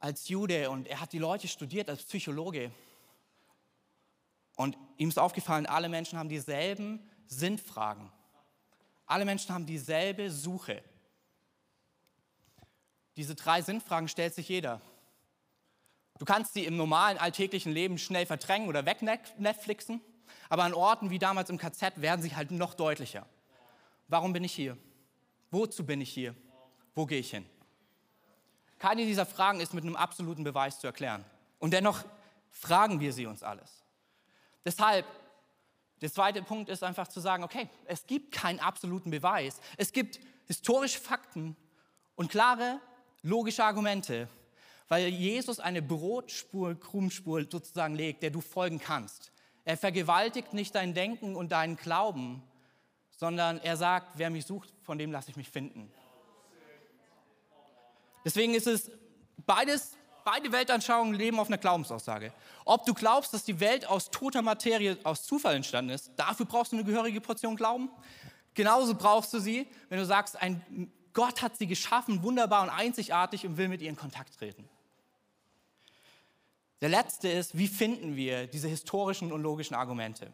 als Jude und er hat die Leute studiert als Psychologe. Und ihm ist aufgefallen, alle Menschen haben dieselben Sinnfragen. Alle Menschen haben dieselbe Suche. Diese drei Sinnfragen stellt sich jeder. Du kannst sie im normalen alltäglichen Leben schnell verdrängen oder wegnetflixen, aber an Orten wie damals im KZ werden sie halt noch deutlicher. Warum bin ich hier? Wozu bin ich hier? Wo gehe ich hin? Keine dieser Fragen ist mit einem absoluten Beweis zu erklären. Und dennoch fragen wir sie uns alles. Deshalb der zweite Punkt ist einfach zu sagen, okay, es gibt keinen absoluten Beweis. Es gibt historische Fakten und klare, logische Argumente, weil Jesus eine Brotspur, Krummspur sozusagen legt, der du folgen kannst. Er vergewaltigt nicht dein Denken und deinen Glauben, sondern er sagt, wer mich sucht, von dem lasse ich mich finden. Deswegen ist es beides Beide Weltanschauungen leben auf einer Glaubensaussage. Ob du glaubst, dass die Welt aus toter Materie, aus Zufall entstanden ist, dafür brauchst du eine gehörige Portion Glauben. Genauso brauchst du sie, wenn du sagst, ein Gott hat sie geschaffen, wunderbar und einzigartig und will mit ihr in Kontakt treten. Der letzte ist, wie finden wir diese historischen und logischen Argumente?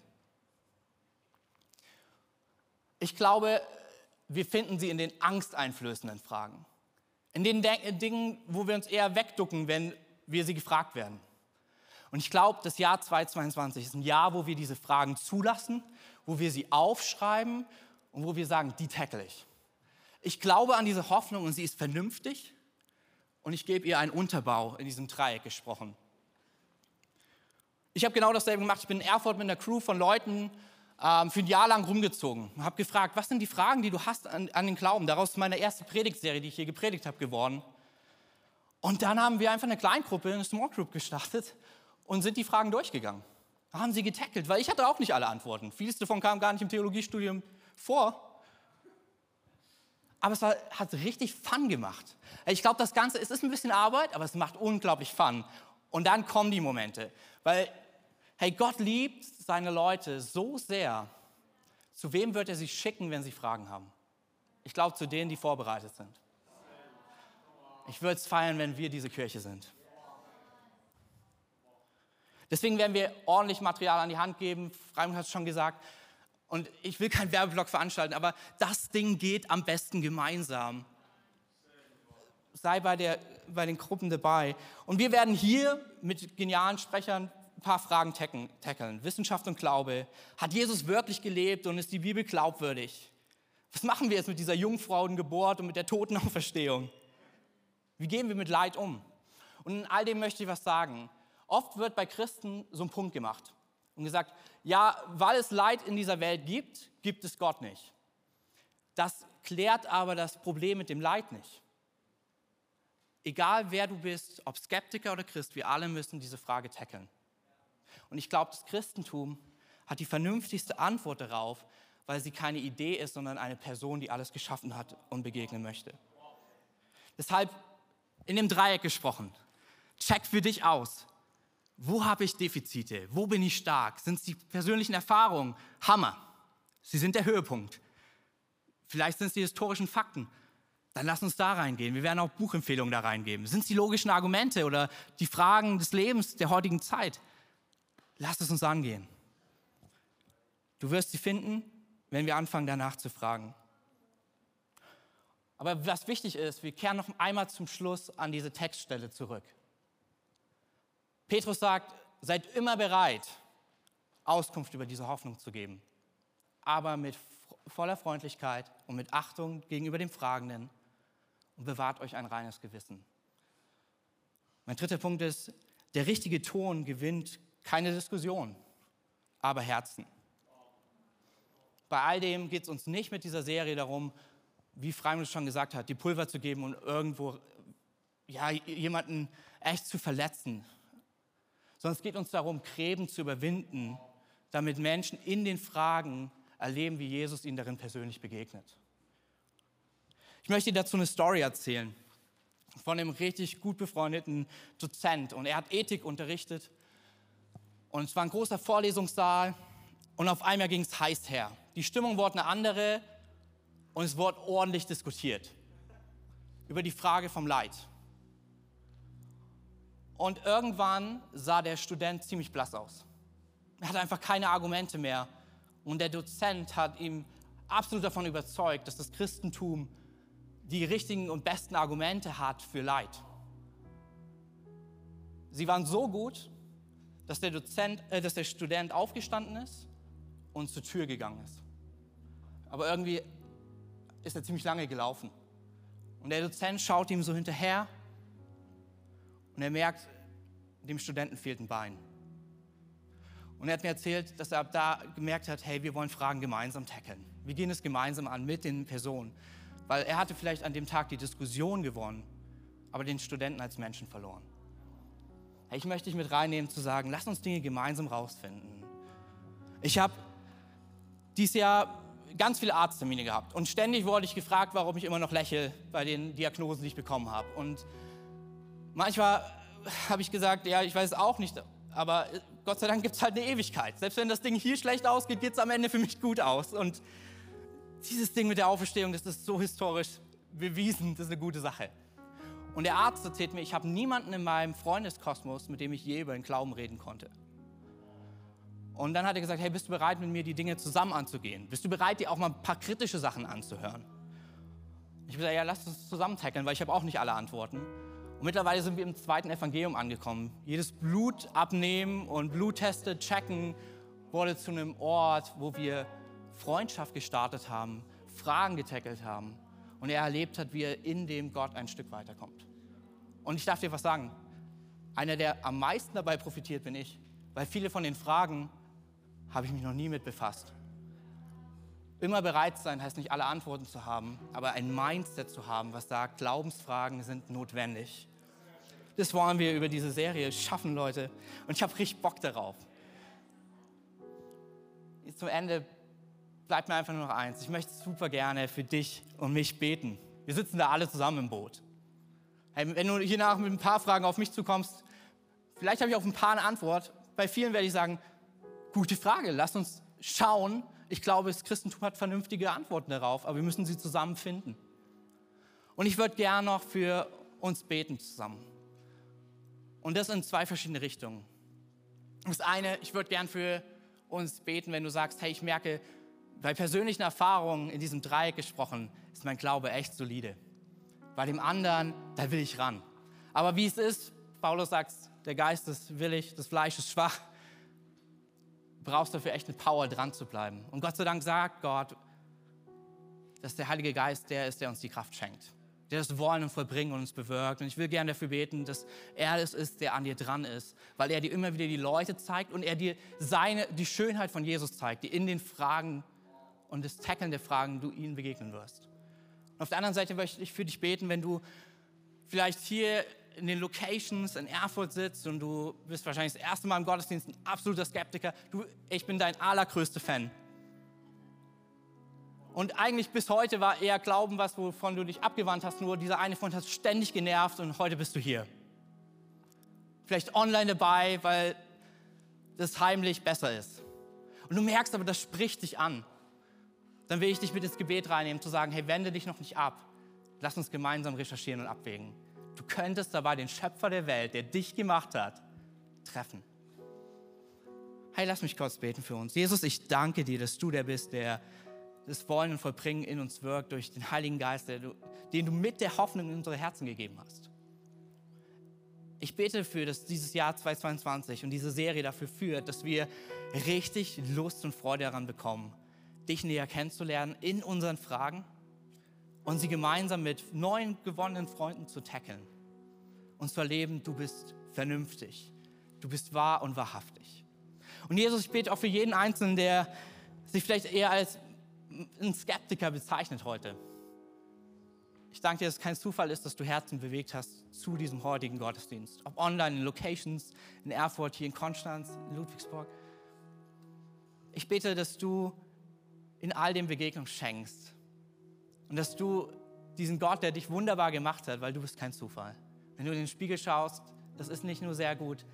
Ich glaube, wir finden sie in den angsteinflößenden Fragen. In den Dingen, wo wir uns eher wegducken, wenn wir sie gefragt werden. Und ich glaube, das Jahr 2022 ist ein Jahr, wo wir diese Fragen zulassen, wo wir sie aufschreiben und wo wir sagen, die tackle ich. Ich glaube an diese Hoffnung und sie ist vernünftig und ich gebe ihr einen Unterbau in diesem Dreieck gesprochen. Ich habe genau dasselbe gemacht. Ich bin in Erfurt mit einer Crew von Leuten ähm, für ein Jahr lang rumgezogen und habe gefragt, was sind die Fragen, die du hast an, an den Glauben? Daraus ist meine erste Predigtserie, die ich hier gepredigt habe, geworden. Und dann haben wir einfach eine Kleingruppe, eine Small Group gestartet und sind die Fragen durchgegangen. Haben sie getackelt, weil ich hatte auch nicht alle Antworten. Vieles davon kam gar nicht im Theologiestudium vor. Aber es war, hat richtig Fun gemacht. Ich glaube, das Ganze, es ist ein bisschen Arbeit, aber es macht unglaublich Fun. Und dann kommen die Momente. Weil, hey, Gott liebt seine Leute so sehr. Zu wem wird er sie schicken, wenn sie Fragen haben? Ich glaube, zu denen, die vorbereitet sind. Ich würde es feiern, wenn wir diese Kirche sind. Deswegen werden wir ordentlich Material an die Hand geben. Freimund hat es schon gesagt. Und ich will keinen Werbeblock veranstalten, aber das Ding geht am besten gemeinsam. Sei bei, der, bei den Gruppen dabei. Und wir werden hier mit genialen Sprechern ein paar Fragen tackeln. Wissenschaft und Glaube. Hat Jesus wirklich gelebt und ist die Bibel glaubwürdig? Was machen wir jetzt mit dieser Jungfrauengeburt und mit der Totenauferstehung? Wie gehen wir mit Leid um? Und in all dem möchte ich was sagen. Oft wird bei Christen so ein Punkt gemacht und gesagt, ja, weil es Leid in dieser Welt gibt, gibt es Gott nicht. Das klärt aber das Problem mit dem Leid nicht. Egal wer du bist, ob Skeptiker oder Christ, wir alle müssen diese Frage tackeln. Und ich glaube, das Christentum hat die vernünftigste Antwort darauf, weil sie keine Idee ist, sondern eine Person, die alles geschaffen hat und begegnen möchte. Deshalb in dem Dreieck gesprochen. Check für dich aus. Wo habe ich Defizite? Wo bin ich stark? Sind es die persönlichen Erfahrungen? Hammer. Sie sind der Höhepunkt. Vielleicht sind es die historischen Fakten. Dann lass uns da reingehen. Wir werden auch Buchempfehlungen da reingeben. Sind es die logischen Argumente oder die Fragen des Lebens der heutigen Zeit? Lass es uns angehen. Du wirst sie finden, wenn wir anfangen, danach zu fragen. Aber was wichtig ist, wir kehren noch einmal zum Schluss an diese Textstelle zurück. Petrus sagt, seid immer bereit, Auskunft über diese Hoffnung zu geben, aber mit voller Freundlichkeit und mit Achtung gegenüber dem Fragenden und bewahrt euch ein reines Gewissen. Mein dritter Punkt ist, der richtige Ton gewinnt keine Diskussion, aber Herzen. Bei all dem geht es uns nicht mit dieser Serie darum, wie Freimund schon gesagt hat, die Pulver zu geben und irgendwo ja, jemanden echt zu verletzen, sondern es geht uns darum, Gräben zu überwinden, damit Menschen in den Fragen erleben, wie Jesus ihnen darin persönlich begegnet. Ich möchte dazu eine Story erzählen von einem richtig gut befreundeten Dozent und er hat Ethik unterrichtet und es war ein großer Vorlesungssaal und auf einmal ging es heiß her. Die Stimmung wurde eine andere und es wurde ordentlich diskutiert über die Frage vom Leid. Und irgendwann sah der Student ziemlich blass aus. Er hatte einfach keine Argumente mehr. Und der Dozent hat ihm absolut davon überzeugt, dass das Christentum die richtigen und besten Argumente hat für Leid. Sie waren so gut, dass der, Dozent, äh, dass der Student aufgestanden ist und zur Tür gegangen ist. Aber irgendwie ist er ziemlich lange gelaufen. Und der Dozent schaut ihm so hinterher und er merkt, dem Studenten fehlt ein Bein. Und er hat mir erzählt, dass er ab da gemerkt hat, hey, wir wollen Fragen gemeinsam tackeln. Wir gehen es gemeinsam an mit den Personen. Weil er hatte vielleicht an dem Tag die Diskussion gewonnen, aber den Studenten als Menschen verloren. Ich möchte dich mit reinnehmen zu sagen, lass uns Dinge gemeinsam rausfinden. Ich habe dieses Jahr ganz viele Arzttermine gehabt und ständig wurde ich gefragt, warum ich immer noch lächle bei den Diagnosen, die ich bekommen habe. Und Manchmal habe ich gesagt, ja, ich weiß es auch nicht, aber Gott sei Dank gibt es halt eine Ewigkeit. Selbst wenn das Ding hier schlecht ausgeht, geht es am Ende für mich gut aus. Und dieses Ding mit der Auferstehung, das ist so historisch bewiesen, das ist eine gute Sache. Und der Arzt erzählt mir, ich habe niemanden in meinem Freundeskosmos, mit dem ich je über den Glauben reden konnte. Und dann hat er gesagt, hey, bist du bereit, mit mir die Dinge zusammen anzugehen? Bist du bereit, dir auch mal ein paar kritische Sachen anzuhören? Ich habe gesagt, ja, lass uns zusammen tackeln, weil ich habe auch nicht alle Antworten. Und mittlerweile sind wir im zweiten Evangelium angekommen. Jedes Blut abnehmen und Blutteste checken wurde zu einem Ort, wo wir Freundschaft gestartet haben, Fragen getackelt haben und er erlebt hat, wie er in dem Gott ein Stück weiterkommt. Und ich darf dir was sagen, einer, der am meisten dabei profitiert, bin ich, weil viele von den Fragen habe ich mich noch nie mit befasst. Immer bereit sein heißt nicht alle Antworten zu haben, aber ein Mindset zu haben, was sagt, Glaubensfragen sind notwendig. Das wollen wir über diese Serie schaffen, Leute. Und ich habe richtig Bock darauf. Zum Ende bleibt mir einfach nur noch eins. Ich möchte super gerne für dich und mich beten. Wir sitzen da alle zusammen im Boot. Hey, wenn du hier nach mit ein paar Fragen auf mich zukommst, vielleicht habe ich auf ein paar eine Antwort. Bei vielen werde ich sagen, gute Frage, lass uns schauen. Ich glaube, das Christentum hat vernünftige Antworten darauf, aber wir müssen sie zusammen finden. Und ich würde gerne noch für uns beten zusammen. Und das in zwei verschiedene Richtungen. Das eine, ich würde gern für uns beten, wenn du sagst, hey, ich merke, bei persönlichen Erfahrungen in diesem Dreieck gesprochen, ist mein Glaube echt solide. Bei dem anderen, da will ich ran. Aber wie es ist, Paulus sagt, der Geist ist willig, das Fleisch ist schwach, brauchst dafür echt eine Power dran zu bleiben. Und Gott sei Dank sagt Gott, dass der Heilige Geist der ist, der uns die Kraft schenkt der das Wollen und Vollbringen uns bewirkt. Und ich will gerne dafür beten, dass er es ist, der an dir dran ist, weil er dir immer wieder die Leute zeigt und er dir seine, die Schönheit von Jesus zeigt, die in den Fragen und das Tackeln der Fragen du ihnen begegnen wirst. Und auf der anderen Seite möchte ich für dich beten, wenn du vielleicht hier in den Locations in Erfurt sitzt und du bist wahrscheinlich das erste Mal im Gottesdienst ein absoluter Skeptiker. Du, ich bin dein allergrößter Fan. Und eigentlich bis heute war eher Glauben was, wovon du dich abgewandt hast. Nur dieser eine Freund hat ständig genervt und heute bist du hier. Vielleicht online dabei, weil das heimlich besser ist. Und du merkst aber, das spricht dich an. Dann will ich dich mit ins Gebet reinnehmen, zu sagen, hey, wende dich noch nicht ab. Lass uns gemeinsam recherchieren und abwägen. Du könntest dabei den Schöpfer der Welt, der dich gemacht hat, treffen. Hey, lass mich kurz beten für uns. Jesus, ich danke dir, dass du der bist, der das Wollen und Vollbringen in uns wirkt durch den Heiligen Geist, den du mit der Hoffnung in unsere Herzen gegeben hast. Ich bete dafür, dass dieses Jahr 2022 und diese Serie dafür führt, dass wir richtig Lust und Freude daran bekommen, dich näher kennenzulernen in unseren Fragen und sie gemeinsam mit neuen gewonnenen Freunden zu tackeln und zu erleben, du bist vernünftig, du bist wahr und wahrhaftig. Und Jesus, ich bete auch für jeden Einzelnen, der sich vielleicht eher als ein Skeptiker bezeichnet heute. Ich danke dir, dass es kein Zufall ist, dass du Herzen bewegt hast zu diesem heutigen Gottesdienst. Ob online, in Locations, in Erfurt, hier in Konstanz, in Ludwigsburg. Ich bete, dass du in all dem Begegnung schenkst. Und dass du diesen Gott, der dich wunderbar gemacht hat, weil du bist kein Zufall. Wenn du in den Spiegel schaust, das ist nicht nur sehr gut.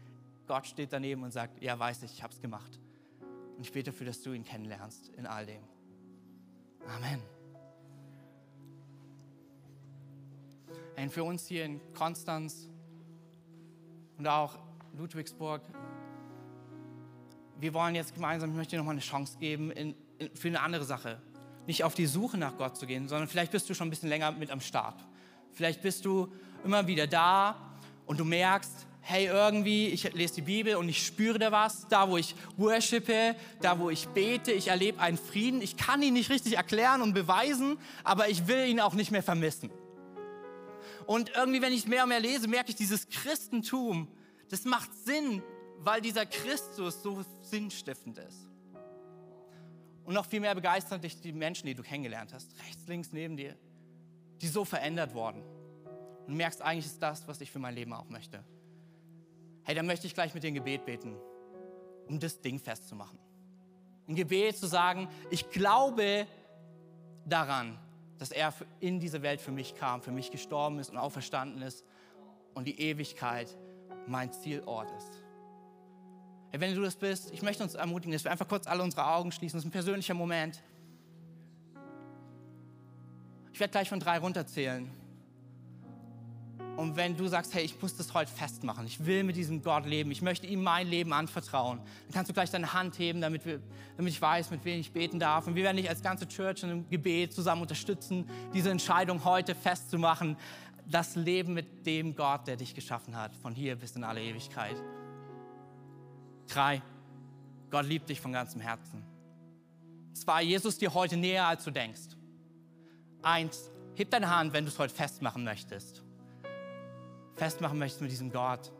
Gott steht daneben und sagt, ja, weiß ich, ich habe es gemacht. Und ich bete dafür, dass du ihn kennenlernst in all dem. Amen. Und für uns hier in Konstanz und auch Ludwigsburg, wir wollen jetzt gemeinsam, ich möchte dir nochmal eine Chance geben in, für eine andere Sache. Nicht auf die Suche nach Gott zu gehen, sondern vielleicht bist du schon ein bisschen länger mit am Start. Vielleicht bist du immer wieder da und du merkst, hey, irgendwie, ich lese die Bibel und ich spüre da was, da wo ich worshipe, da wo ich bete, ich erlebe einen Frieden. Ich kann ihn nicht richtig erklären und beweisen, aber ich will ihn auch nicht mehr vermissen. Und irgendwie, wenn ich mehr und mehr lese, merke ich, dieses Christentum, das macht Sinn, weil dieser Christus so sinnstiftend ist. Und noch viel mehr begeistert dich die Menschen, die du kennengelernt hast, rechts, links neben dir, die so verändert wurden. Und du merkst, eigentlich ist das, was ich für mein Leben auch möchte hey, dann möchte ich gleich mit dir ein Gebet beten, um das Ding festzumachen. Ein Gebet zu sagen, ich glaube daran, dass er in diese Welt für mich kam, für mich gestorben ist und auferstanden ist und die Ewigkeit mein Zielort ist. Wenn du das bist, ich möchte uns ermutigen, dass wir einfach kurz alle unsere Augen schließen. Das ist ein persönlicher Moment. Ich werde gleich von drei runterzählen. Und wenn du sagst, hey, ich muss das heute festmachen, ich will mit diesem Gott leben, ich möchte ihm mein Leben anvertrauen, dann kannst du gleich deine Hand heben, damit, wir, damit ich weiß, mit wem ich beten darf. Und wir werden dich als ganze Church in einem Gebet zusammen unterstützen, diese Entscheidung heute festzumachen, das Leben mit dem Gott, der dich geschaffen hat, von hier bis in alle Ewigkeit. Drei, Gott liebt dich von ganzem Herzen. Zwei, Jesus dir heute näher, als du denkst. Eins, heb deine Hand, wenn du es heute festmachen möchtest festmachen möchtest mit diesem Gott,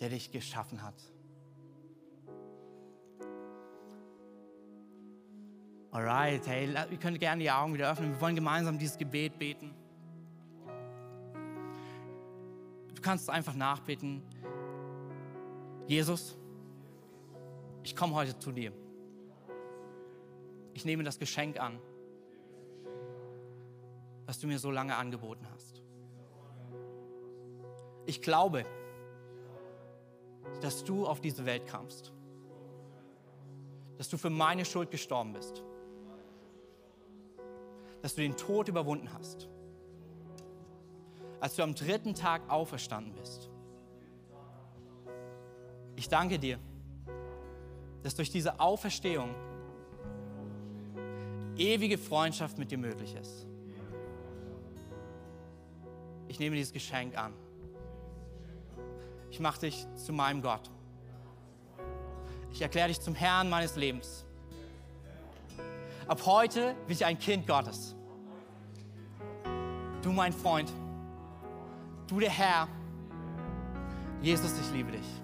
der dich geschaffen hat. Alright, hey, wir können gerne die Augen wieder öffnen. Wir wollen gemeinsam dieses Gebet beten. Du kannst einfach nachbeten. Jesus, ich komme heute zu dir. Ich nehme das Geschenk an, was du mir so lange angeboten hast. Ich glaube, dass du auf diese Welt kamst, dass du für meine Schuld gestorben bist, dass du den Tod überwunden hast, als du am dritten Tag auferstanden bist. Ich danke dir, dass durch diese Auferstehung ewige Freundschaft mit dir möglich ist. Ich nehme dieses Geschenk an. Ich mache dich zu meinem Gott. Ich erkläre dich zum Herrn meines Lebens. Ab heute bin ich ein Kind Gottes. Du mein Freund, du der Herr. Jesus, ich liebe dich.